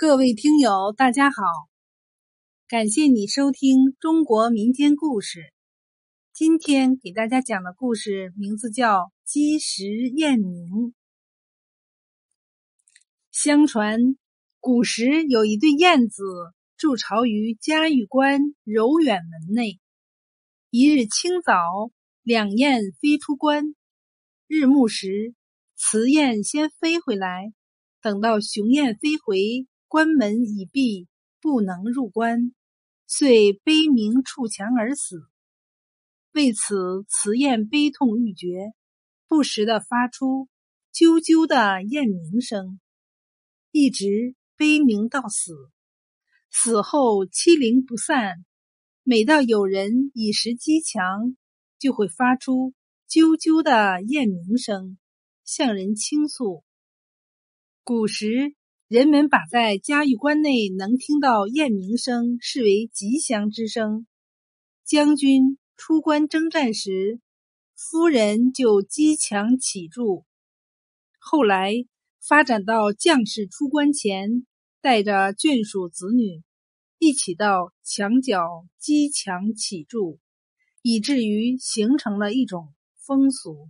各位听友，大家好！感谢你收听中国民间故事。今天给大家讲的故事名字叫《鸡食燕鸣》。相传，古时有一对燕子筑巢于嘉峪关柔远门内。一日清早，两燕飞出关。日暮时，雌燕先飞回来，等到雄燕飞回。关门已闭，不能入关，遂悲鸣触墙而死。为此，雌燕悲痛欲绝，不时的发出啾啾的燕鸣声，一直悲鸣到死。死后凄灵不散，每到有人以石击墙，就会发出啾啾的燕鸣声，向人倾诉。古时。人们把在嘉峪关内能听到雁鸣声视为吉祥之声。将军出关征战时，夫人就击墙起筑。后来发展到将士出关前，带着眷属子女一起到墙角击墙起筑，以至于形成了一种风俗。